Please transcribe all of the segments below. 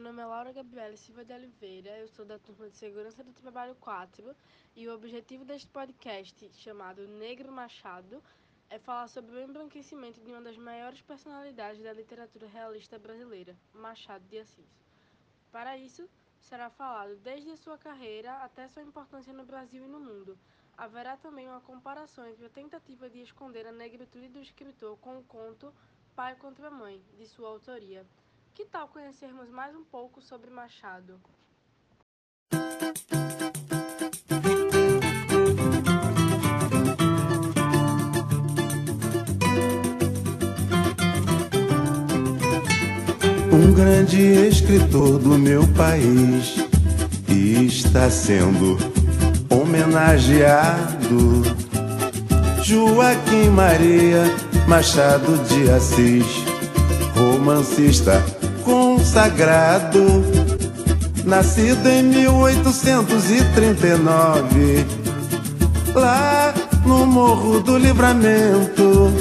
meu nome é Laura Gabriela Silva de Oliveira, eu sou da turma de Segurança do Trabalho 4 e o objetivo deste podcast, chamado Negro Machado, é falar sobre o embranquecimento de uma das maiores personalidades da literatura realista brasileira, Machado de Assis. Para isso, será falado desde a sua carreira até sua importância no Brasil e no mundo. Haverá também uma comparação entre a tentativa de esconder a negritude do escritor com o conto Pai contra Mãe, de sua autoria. Que tal conhecermos mais um pouco sobre Machado? Um grande escritor do meu país está sendo homenageado. Joaquim Maria Machado de Assis, romancista consagrado, nascido em 1839, lá no Morro do Livramento.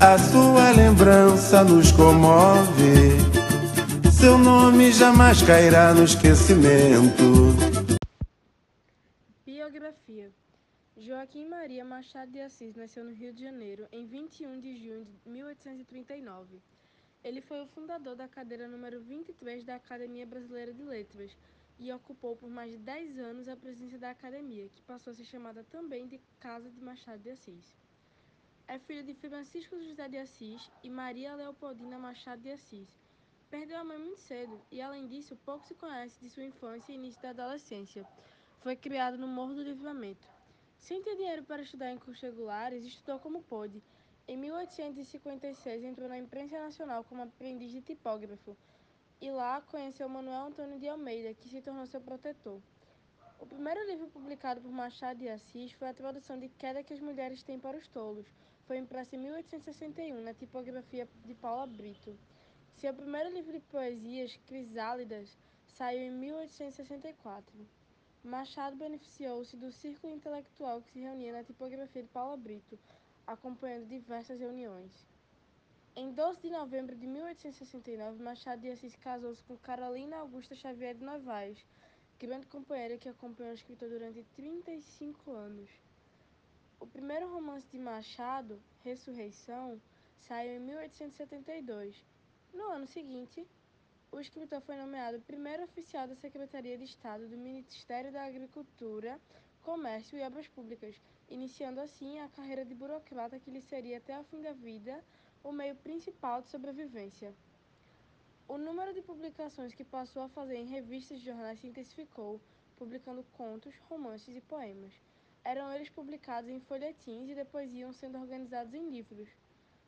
A sua lembrança nos comove, seu nome jamais cairá no esquecimento. Biografia Joaquim Maria Machado de Assis nasceu no Rio de Janeiro em 21 de junho de 1839. Ele foi o fundador da cadeira número 23 da Academia Brasileira de Letras e ocupou por mais de 10 anos a presidência da academia, que passou a ser chamada também de Casa de Machado de Assis. É filho de Francisco José de Assis e Maria Leopoldina Machado de Assis. Perdeu a mãe muito cedo e, além disso, pouco se conhece de sua infância e início da adolescência. Foi criado no Morro do Livramento. Sem ter dinheiro para estudar em cursos regulares, estudou como pôde em 1856, entrou na imprensa nacional como aprendiz de tipógrafo e lá conheceu Manuel Antônio de Almeida, que se tornou seu protetor. O primeiro livro publicado por Machado de Assis foi a tradução de Queda que as Mulheres Têm para os Tolos. Foi impresso em 1861 na tipografia de Paula Brito. Seu primeiro livro de poesias, Crisálidas, saiu em 1864. Machado beneficiou-se do círculo intelectual que se reunia na tipografia de Paula Brito, acompanhando diversas reuniões. Em 12 de novembro de 1869, Machado de Assis casou-se com Carolina Augusta Xavier de Novaes, grande companheira que acompanhou o escritor durante 35 anos. O primeiro romance de Machado, Ressurreição, saiu em 1872. No ano seguinte, o escritor foi nomeado primeiro oficial da Secretaria de Estado do Ministério da Agricultura, Comércio e Obras Públicas, iniciando assim a carreira de burocrata que lhe seria até o fim da vida o meio principal de sobrevivência. O número de publicações que passou a fazer em revistas e jornais se intensificou, publicando contos, romances e poemas. Eram eles publicados em folhetins e depois iam sendo organizados em livros.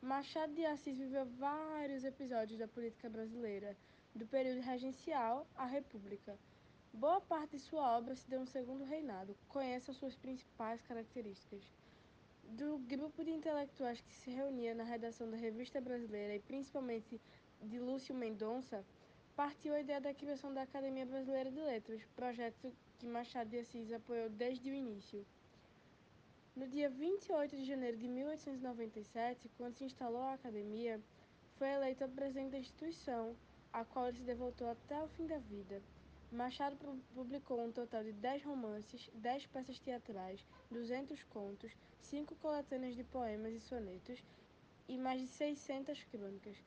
Machado de Assis viveu vários episódios da política brasileira, do período regencial à República. Boa parte de sua obra se deu no segundo reinado. Conheça suas principais características. Do grupo de intelectuais que se reunia na redação da Revista Brasileira e principalmente de Lúcio Mendonça, partiu a ideia da criação da Academia Brasileira de Letras, projeto que Machado de Assis apoiou desde o início. No dia 28 de janeiro de 1897, quando se instalou a academia, foi eleito presidente da instituição, a qual ele se devotou até o fim da vida. Machado publicou um total de 10 romances, 10 peças teatrais, 200 contos, 5 coletâneas de poemas e sonetos e mais de 600 crônicas.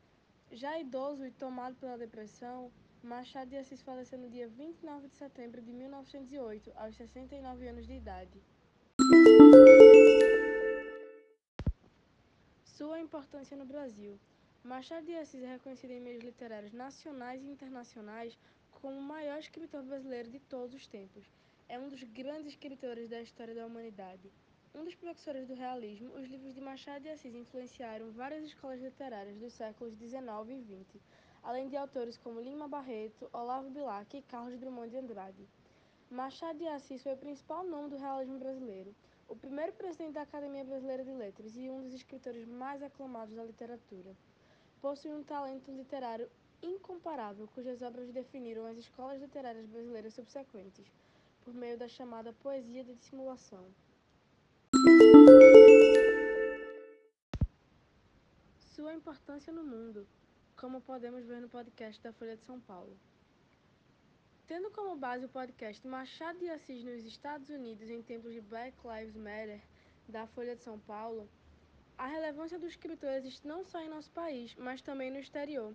Já idoso e tomado pela depressão, Machado de Assis faleceu no dia 29 de setembro de 1908, aos 69 anos de idade. Sua importância no Brasil. Machado de Assis é reconhecido em meios literários nacionais e internacionais como o maior escritor brasileiro de todos os tempos. É um dos grandes escritores da história da humanidade. Um dos professores do realismo, os livros de Machado de Assis influenciaram várias escolas literárias dos séculos XIX e XX, além de autores como Lima Barreto, Olavo Bilac e Carlos Drummond de Andrade. Machado de Assis foi o principal nome do realismo brasileiro, o primeiro presidente da Academia Brasileira de Letras e um dos escritores mais aclamados da literatura. Possui um talento literário incomparável, cujas obras definiram as escolas literárias brasileiras subsequentes, por meio da chamada poesia de dissimulação. Sua importância no mundo. como podemos ver no podcast da Folha de São Paulo. Tendo como base o podcast Machado de Assis nos Estados Unidos em tempos de Black Lives Matter, da Folha de São Paulo, a relevância do escritor existe não só em nosso país, mas também no exterior.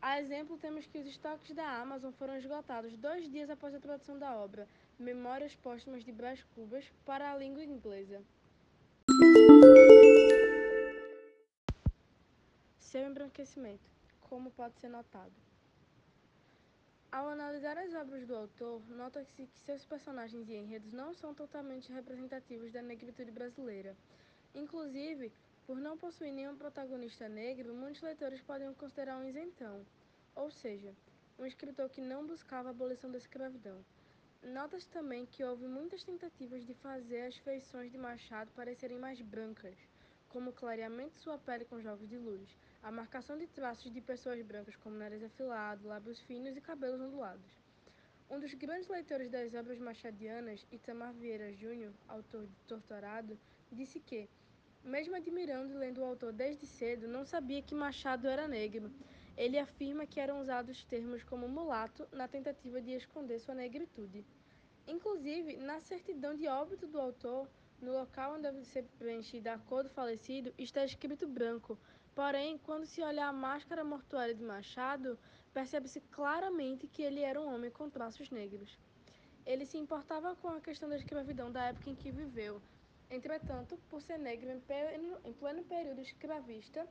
A exemplo, temos que os estoques da Amazon foram esgotados dois dias após a tradução da obra Memórias Póstumas de Brás Cubas para a língua inglesa. Seu embranquecimento, como pode ser notado. Ao analisar as obras do autor, nota-se que seus personagens e enredos não são totalmente representativos da negritude brasileira. Inclusive, por não possuir nenhum protagonista negro, muitos leitores podem considerar um isentão, ou seja, um escritor que não buscava a abolição da escravidão. Nota-se também que houve muitas tentativas de fazer as feições de Machado parecerem mais brancas, como o clareamento de sua pele com jogos de luz, a marcação de traços de pessoas brancas como nariz afilado, lábios finos e cabelos ondulados. Um dos grandes leitores das obras machadianas, Itamar Vieira Júnior, autor de Torturado, disse que, mesmo admirando e lendo o autor desde cedo, não sabia que Machado era negro. Ele afirma que eram usados termos como mulato na tentativa de esconder sua negritude. Inclusive, na certidão de óbito do autor, no local onde deve ser preenchida a cor do falecido, está escrito branco. Porém, quando se olha a máscara mortuária de Machado, percebe-se claramente que ele era um homem com traços negros. Ele se importava com a questão da escravidão da época em que viveu, Entretanto, por ser negro em pleno, em pleno período escravista,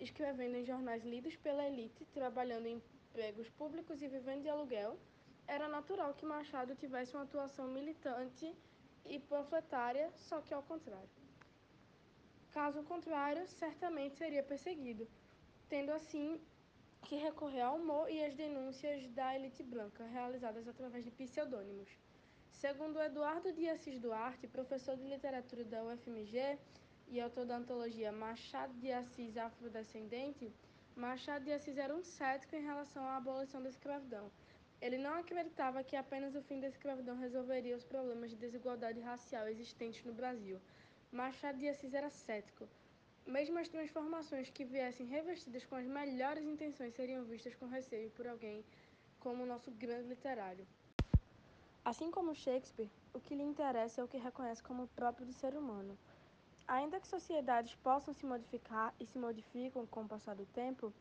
escrevendo em jornais lidos pela elite, trabalhando em empregos públicos e vivendo de aluguel, era natural que Machado tivesse uma atuação militante e panfletária, só que ao contrário. Caso contrário, certamente seria perseguido, tendo assim que recorrer ao humor e às denúncias da elite branca, realizadas através de pseudônimos. Segundo Eduardo de Assis Duarte, professor de literatura da UFMG e autor da antologia Machado de Assis Afrodescendente, Machado de Assis era um cético em relação à abolição da escravidão. Ele não acreditava que apenas o fim da escravidão resolveria os problemas de desigualdade racial existentes no Brasil. Machado de Assis era cético. Mesmo as transformações que viessem revestidas com as melhores intenções seriam vistas com receio por alguém como o nosso grande literário. Assim como Shakespeare, o que lhe interessa é o que reconhece como próprio do ser humano. Ainda que sociedades possam se modificar e se modificam com o passar do tempo,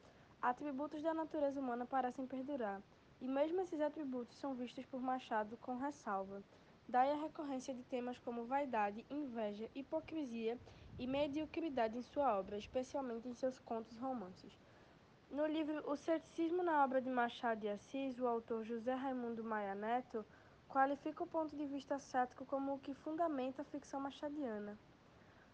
atributos da natureza humana parecem perdurar, e mesmo esses atributos são vistos por Machado com ressalva. Daí a recorrência de temas como vaidade, inveja, hipocrisia e mediocridade em sua obra, especialmente em seus contos e romances. No livro O Ceticismo na Obra de Machado de Assis, o autor José Raimundo Maia Neto qualifica o ponto de vista cético como o que fundamenta a ficção machadiana.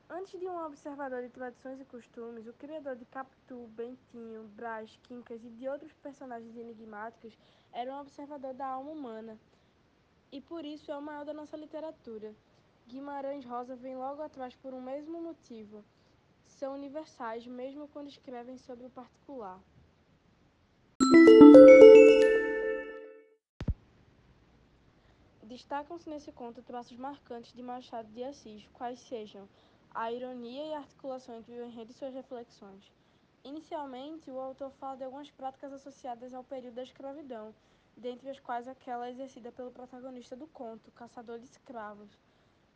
Antes de um observador de tradições e costumes, o criador de Capitu, Bentinho, Brás, Quincas e de outros personagens enigmáticos era um observador da alma humana. E por isso é o maior da nossa literatura. Guimarães Rosa vem logo atrás por um mesmo motivo. São universais, mesmo quando escrevem sobre o particular. Destacam-se nesse conto traços marcantes de Machado de Assis, quais sejam a ironia e a articulação entre o enredo e suas reflexões. Inicialmente, o autor fala de algumas práticas associadas ao período da escravidão, dentre as quais aquela exercida pelo protagonista do conto, caçador de escravos.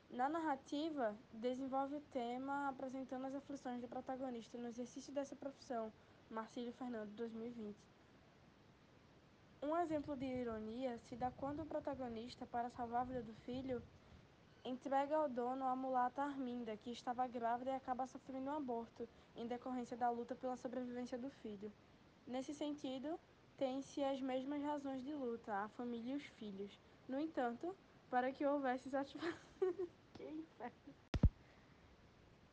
Na narrativa, desenvolve o tema apresentando as aflições do protagonista no exercício dessa profissão, Marcílio Fernando, 2020. Um exemplo de ironia se dá quando o protagonista, para salvar a vida do filho, entrega ao dono a mulata Arminda, que estava grávida e acaba sofrendo um aborto, em decorrência da luta pela sobrevivência do filho. Nesse sentido, tem-se as mesmas razões de luta, a família e os filhos. No entanto, para que houvesse satisfação. que inferno!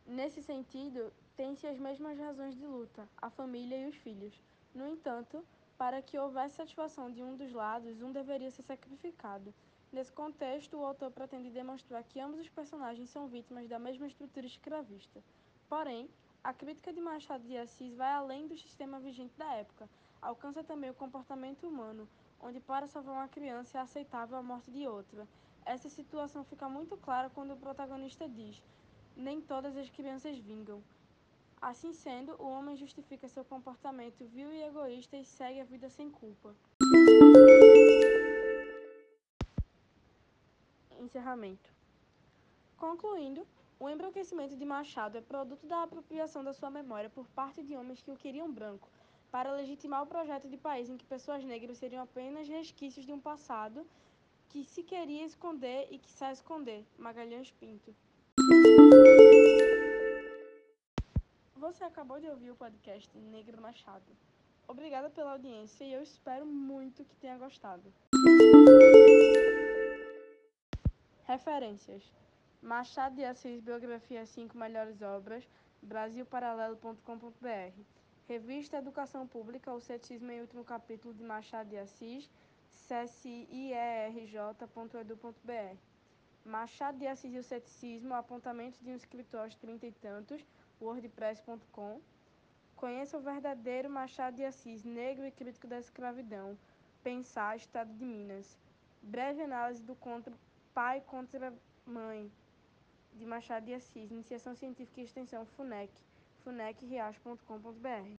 Nesse sentido, tem-se as mesmas razões de luta, a família e os filhos. No entanto, para que houvesse satisfação de um dos lados, um deveria ser sacrificado. Nesse contexto, o autor pretende demonstrar que ambos os personagens são vítimas da mesma estrutura escravista. Porém, a crítica de Machado de Assis vai além do sistema vigente da época, alcança também o comportamento humano, onde para salvar uma criança é aceitável a morte de outra. Essa situação fica muito clara quando o protagonista diz: Nem todas as crianças vingam. Assim sendo, o homem justifica seu comportamento vil e egoísta e segue a vida sem culpa. Encerramento. Concluindo, o embranquecimento de Machado é produto da apropriação da sua memória por parte de homens que o queriam branco, para legitimar o projeto de país em que pessoas negras seriam apenas resquícios de um passado que se queria esconder e que sai esconder. Magalhães Pinto. Você acabou de ouvir o podcast Negro Machado. Obrigada pela audiência e eu espero muito que tenha gostado. Referências: Machado de Assis, Biografia 5 Melhores Obras, brasilparalelo.com.br. Revista Educação Pública, o Ceticismo em Último Capítulo de Machado de Assis, csierj.edu.br. Machado de Assis e o Ceticismo, Apontamentos de um Escritor aos Trinta e Tantos, wordpress.com. Conheça o verdadeiro Machado de Assis, negro e crítico da escravidão. Pensar, Estado de Minas. Breve análise do contra Pai contra Mãe, de Machado de Assis. Iniciação Científica e Extensão, FUNEC. funecriacho.com.br